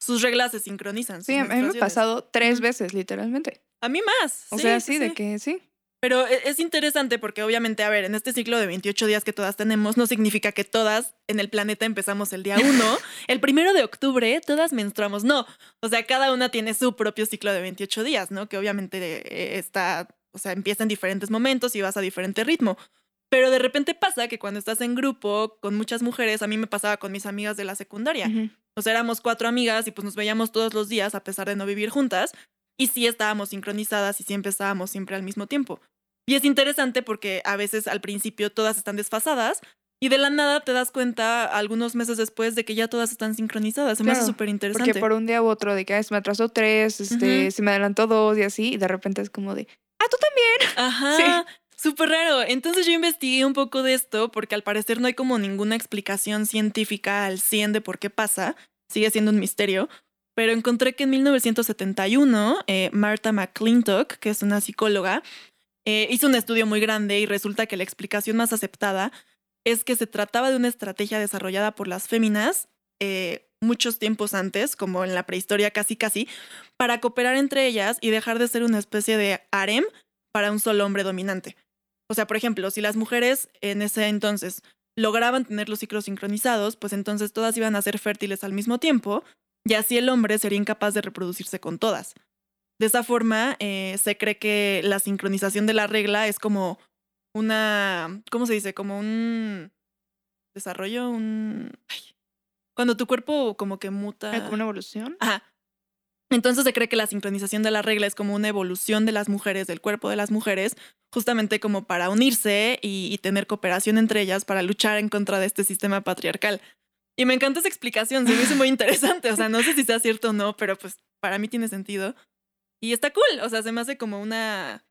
sus reglas se sincronizan. Sí, a mí me ha pasado tres veces, literalmente. A mí más. O sí, sea, sí, sí, de que sí. Pero e- es interesante porque obviamente, a ver, en este ciclo de 28 días que todas tenemos, no significa que todas en el planeta empezamos el día 1. el primero de octubre todas menstruamos. No. O sea, cada una tiene su propio ciclo de 28 días, ¿no? Que obviamente eh, está, o sea, empieza en diferentes momentos y vas a diferente ritmo. Pero de repente pasa que cuando estás en grupo con muchas mujeres, a mí me pasaba con mis amigas de la secundaria. O sea, éramos cuatro amigas y pues nos veíamos todos los días a pesar de no vivir juntas. Y sí estábamos sincronizadas y siempre estábamos siempre al mismo tiempo. Y es interesante porque a veces al principio todas están desfasadas y de la nada te das cuenta algunos meses después de que ya todas están sincronizadas. Se me hace Claro, súper interesante. Porque por un día u otro de que "Ay, se me atrasó tres, este, Ujú. se me adelantó dos y así, y de repente es como de, ah, tú también. Ajá. Súper raro. Entonces yo investigué un poco de esto porque al parecer no hay como ninguna explicación científica al 100 de por qué pasa. Sigue siendo un misterio. Pero encontré que en 1971 eh, Martha McClintock, que es una psicóloga, eh, hizo un estudio muy grande y resulta que la explicación más aceptada es que se trataba de una estrategia desarrollada por las féminas eh, muchos tiempos antes, como en la prehistoria casi casi, para cooperar entre ellas y dejar de ser una especie de harem para un solo hombre dominante. O sea, por ejemplo, si las mujeres en ese entonces lograban tener los ciclos sincronizados, pues entonces todas iban a ser fértiles al mismo tiempo y así el hombre sería incapaz de reproducirse con todas. De esa forma, eh, se cree que la sincronización de la regla es como una, ¿cómo se dice? Como un desarrollo, un... ay, cuando tu cuerpo como que muta... Como una evolución. Ajá. Entonces se cree que la sincronización de la regla es como una evolución de las mujeres, del cuerpo de las mujeres, justamente como para unirse y, y tener cooperación entre ellas para luchar en contra de este sistema patriarcal. Y me encanta esa explicación, se me hizo muy interesante. O sea, no sé si sea cierto o no, pero pues para mí tiene sentido. Y está cool, o sea, se me hace como una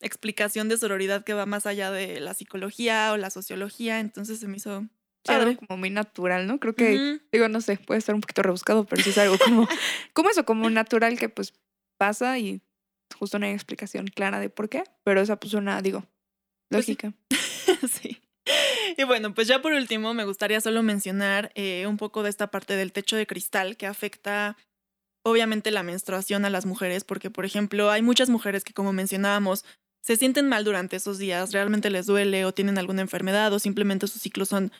explicación de sororidad que va más allá de la psicología o la sociología, entonces se me hizo Sí, algo como muy natural, ¿no? Creo que, digo, no sé, puede estar un poquito rebuscado, pero sí es algo como, como eso, como natural que pues pasa y justo no hay explicación clara de por qué, pero esa pues una, digo, Pues sí. lógica. sí. Y bueno, pues ya por último me gustaría solo mencionar eh, un poco de esta parte del techo de cristal que afecta obviamente la menstruación a las mujeres, porque por ejemplo hay muchas mujeres que como mencionábamos se sienten mal durante esos días, realmente les duele o tienen alguna enfermedad o simplemente sus ciclos son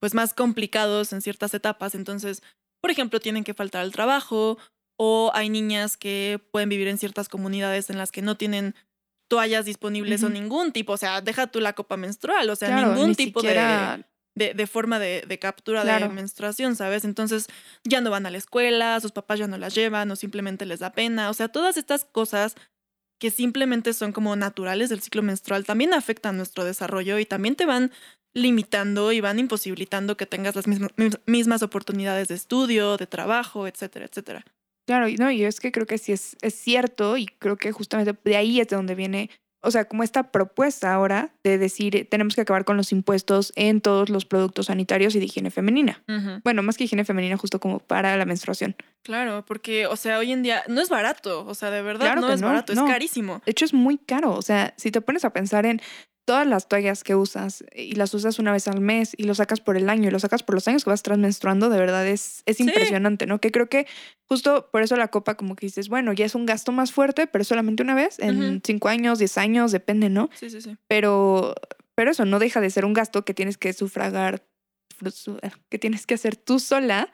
pues más complicados en ciertas etapas, entonces por ejemplo tienen que faltar al trabajo o hay niñas que pueden vivir en ciertas comunidades en las que no tienen toallas disponibles o ningún tipo, o sea, deja tú la copa menstrual, o sea, Claro, ningún ni tipo siquiera- de, de, de forma de, de captura Claro. de menstruación, ¿sabes? Entonces ya no van a la escuela, sus papás ya no las llevan o simplemente les da pena, o sea, todas estas cosas que simplemente son como naturales del ciclo menstrual también afectan nuestro desarrollo y también te van limitando y van imposibilitando que tengas las mismas, mismas oportunidades de estudio, de trabajo, etcétera, etcétera. Claro, y no, y es que creo que sí es, es cierto y creo que justamente de ahí es de donde viene, o sea, como esta propuesta ahora de decir eh, tenemos que acabar con los impuestos en todos los productos sanitarios y de higiene femenina. Bueno, más que higiene femenina, justo como para la menstruación. Claro, porque, o sea, hoy en día no es barato, o sea, de verdad Claro no es no, barato, no. es carísimo. De hecho, es muy caro. O sea, si te pones a pensar en todas las toallas que usas y las usas una vez al mes y lo sacas por el año y lo sacas por los años que vas transmenstruando, de verdad es, es Sí. impresionante, ¿no? Que creo que justo por eso la copa como que dices, bueno, ya es un gasto más fuerte, pero solamente una vez, en cinco años, diez años, depende, ¿no? Sí, sí, sí. Pero, pero eso no deja de ser un gasto que tienes que sufragar, su- que tienes que hacer tú sola.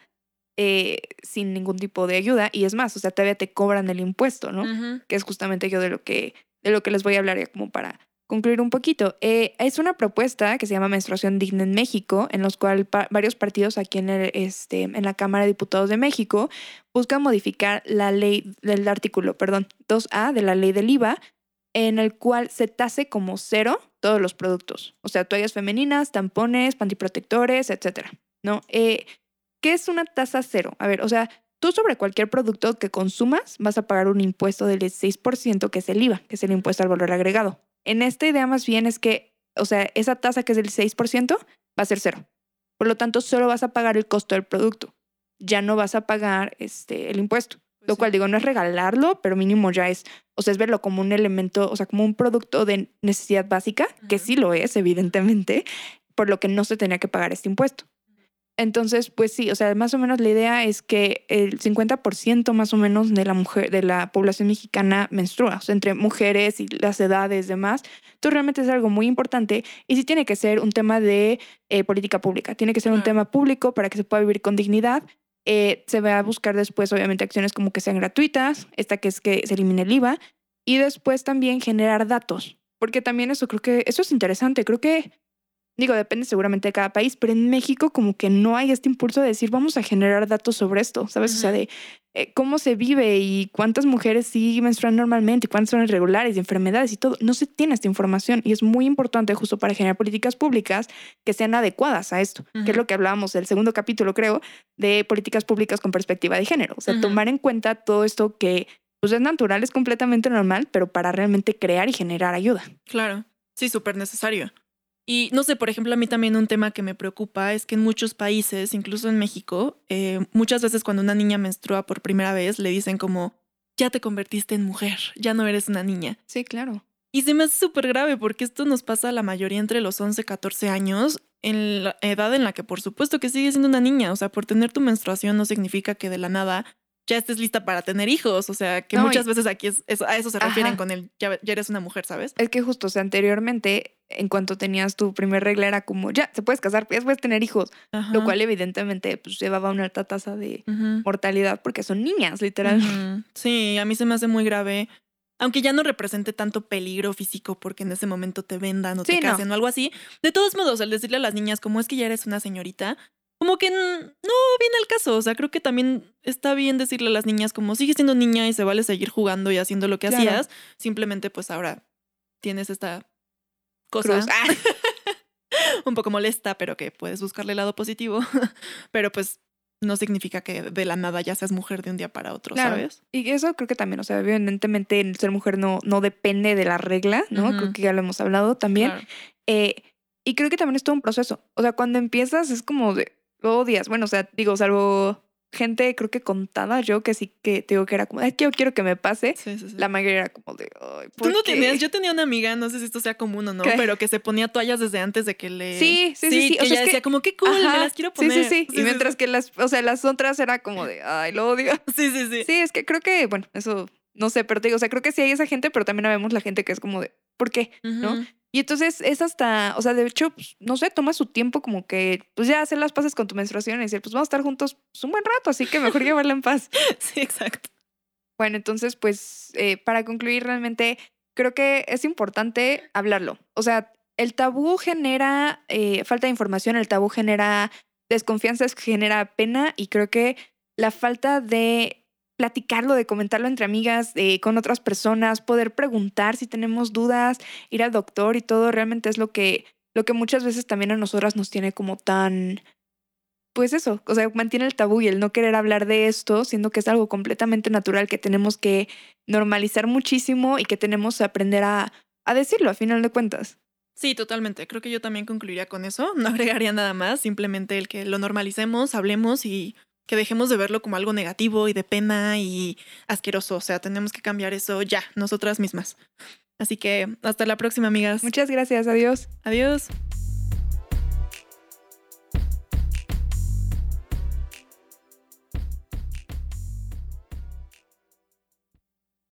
eh, sin ningún tipo de ayuda y es más, o sea, todavía te cobran el impuesto, ¿no? Que es justamente yo de lo que, de lo que les voy a hablar ya como para concluir un poquito. Eh, es una propuesta que se llama Menstruación Digna en México, en los cuales varios partidos aquí en, el, este, en la Cámara de Diputados de México buscan modificar la ley del artículo, perdón, 2A de la ley del IVA, en el cual se tase como cero todos los productos, o sea, toallas femeninas, tampones, pantiprotectores, etcétera, ¿no? Eh, ¿Qué es una tasa cero? A ver, o sea, Tú sobre cualquier producto que consumas vas a pagar un impuesto del 6%, que es el IVA, que es el impuesto al valor agregado. En esta idea más bien es que, o sea, esa tasa que es del 6% va a ser cero. Por lo tanto, solo vas a pagar el costo del producto. Ya no vas a pagar este, el impuesto. Pues Lo sí. cual digo, no es regalarlo, pero mínimo ya es, o sea, es verlo como un elemento, o sea, como un producto de necesidad básica, que sí lo es, evidentemente, por lo que no se tenía que pagar este impuesto. Entonces, pues sí, o sea, más o menos la idea es que el 50% más o menos de la mujer, de la población mexicana menstrua, o sea, entre mujeres y las edades demás. Entonces, realmente es algo muy importante y sí tiene que ser un tema de eh, política pública, tiene que ser un tema público para que se pueda vivir con dignidad. Eh, se va a buscar después, obviamente, acciones como que sean gratuitas, esta que es que se elimine el IVA, y después también generar datos, porque también eso creo que, eso es interesante, creo que digo, depende seguramente de cada país, pero en México como que no hay este impulso de decir, vamos a generar datos sobre esto, ¿sabes? O sea, de eh, cómo se vive y cuántas mujeres sí menstruan normalmente, y cuántas son irregulares y enfermedades y todo. No se tiene esta información y es muy importante justo para generar políticas públicas que sean adecuadas a esto, que es lo que hablábamos del segundo capítulo, creo, de políticas públicas con perspectiva de género. O sea, tomar en cuenta todo esto que pues es natural, es completamente normal, pero para realmente crear y generar ayuda. Claro, sí, súper necesario. Y no sé, por ejemplo, a mí también un tema que me preocupa es que en muchos países, incluso en México, eh, muchas veces cuando una niña menstrua por primera vez le dicen como, ya te convertiste en mujer, ya no eres una niña. Sí, claro. Y se me hace súper grave porque esto nos pasa a la mayoría entre los 11 y 14 años, en la edad en la que por supuesto que sigues siendo una niña. O sea, por tener tu menstruación no significa que de la nada ya estés lista para tener hijos. O sea, que No, muchas y- veces aquí es, es- a eso se refieren Ajá. con el ya, ya eres una mujer, ¿sabes? Es que justo, o sea, anteriormente, en cuanto tenías tu primer regla, era como, ya, te puedes casar, ya puedes tener hijos, lo cual evidentemente pues, llevaba una alta tasa de mortalidad porque son niñas, literal. Sí, a mí se me hace muy grave. Aunque ya no represente tanto peligro físico porque en ese momento te vendan o te no. casen o algo así. De todos modos, el decirle a las niñas como es que ya eres una señorita, como que no viene al caso. O sea, creo que también está bien decirle a las niñas como sigues siendo niña y se vale seguir jugando y haciendo lo que Claro. hacías. Simplemente pues ahora tienes esta cosa. Ah, un poco molesta, pero que puedes buscarle el lado positivo. pero pues no significa que de la nada ya seas mujer de un día para otro, Claro. ¿sabes? y eso creo que también, o sea, evidentemente el ser mujer no, no depende de la regla, ¿no? Creo que ya lo hemos hablado también. Claro. Eh, y creo que también es todo un proceso. O sea, cuando empiezas es como de, lo odias. Bueno, o sea, digo, salvo gente, creo que contada yo, que sí que te digo que era como, ay, yo quiero que me pase. Sí, sí, sí. La mayoría era como de, ay, Tú ¿por no qué?". tenías, yo tenía una amiga, no sé si esto sea común o no, ¿Qué? pero que se ponía toallas desde antes de que le. Sí, sí, sí, sí. Que O sea, ella es que- decía como, qué cool, me Ajá, las quiero Sí, poner. sí, sí. Y mientras que las, o sea, las otras era como de, ay, lo odio. Sí, sí, sí. Sí, es que creo que, bueno, eso no sé, pero te digo, o sea, creo que sí hay esa gente, pero también vemos la gente que es como de, ¿por qué? ¿no? Y entonces es hasta, o sea, de hecho, pues, no sé, toma su tiempo como que, pues ya hacer las paces con tu menstruación y decir, pues vamos a estar juntos pues, un buen rato, así que mejor llevarla en paz. Sí, exacto. Bueno, entonces, pues, eh, para concluir, realmente creo que es importante hablarlo. O sea, el tabú genera eh, falta de información, el tabú genera desconfianza, genera pena y creo que la falta de platicarlo, de comentarlo entre amigas, eh, con otras personas, poder preguntar si tenemos dudas, ir al doctor y todo, realmente es lo que, lo que muchas veces también a nosotras nos tiene como tan, pues eso, o sea, mantiene el tabú y el no querer hablar de esto, siendo que es algo completamente natural que tenemos que normalizar muchísimo y que tenemos que aprender a, a decirlo a final de cuentas. Sí, totalmente. Creo que yo también concluiría con eso. No agregaría nada más, simplemente el que lo normalicemos, hablemos y que dejemos de verlo como algo negativo y de pena y asqueroso. O sea, tenemos que cambiar eso ya, nosotras mismas. Así que hasta la próxima, amigas. Muchas gracias, adiós. Adiós.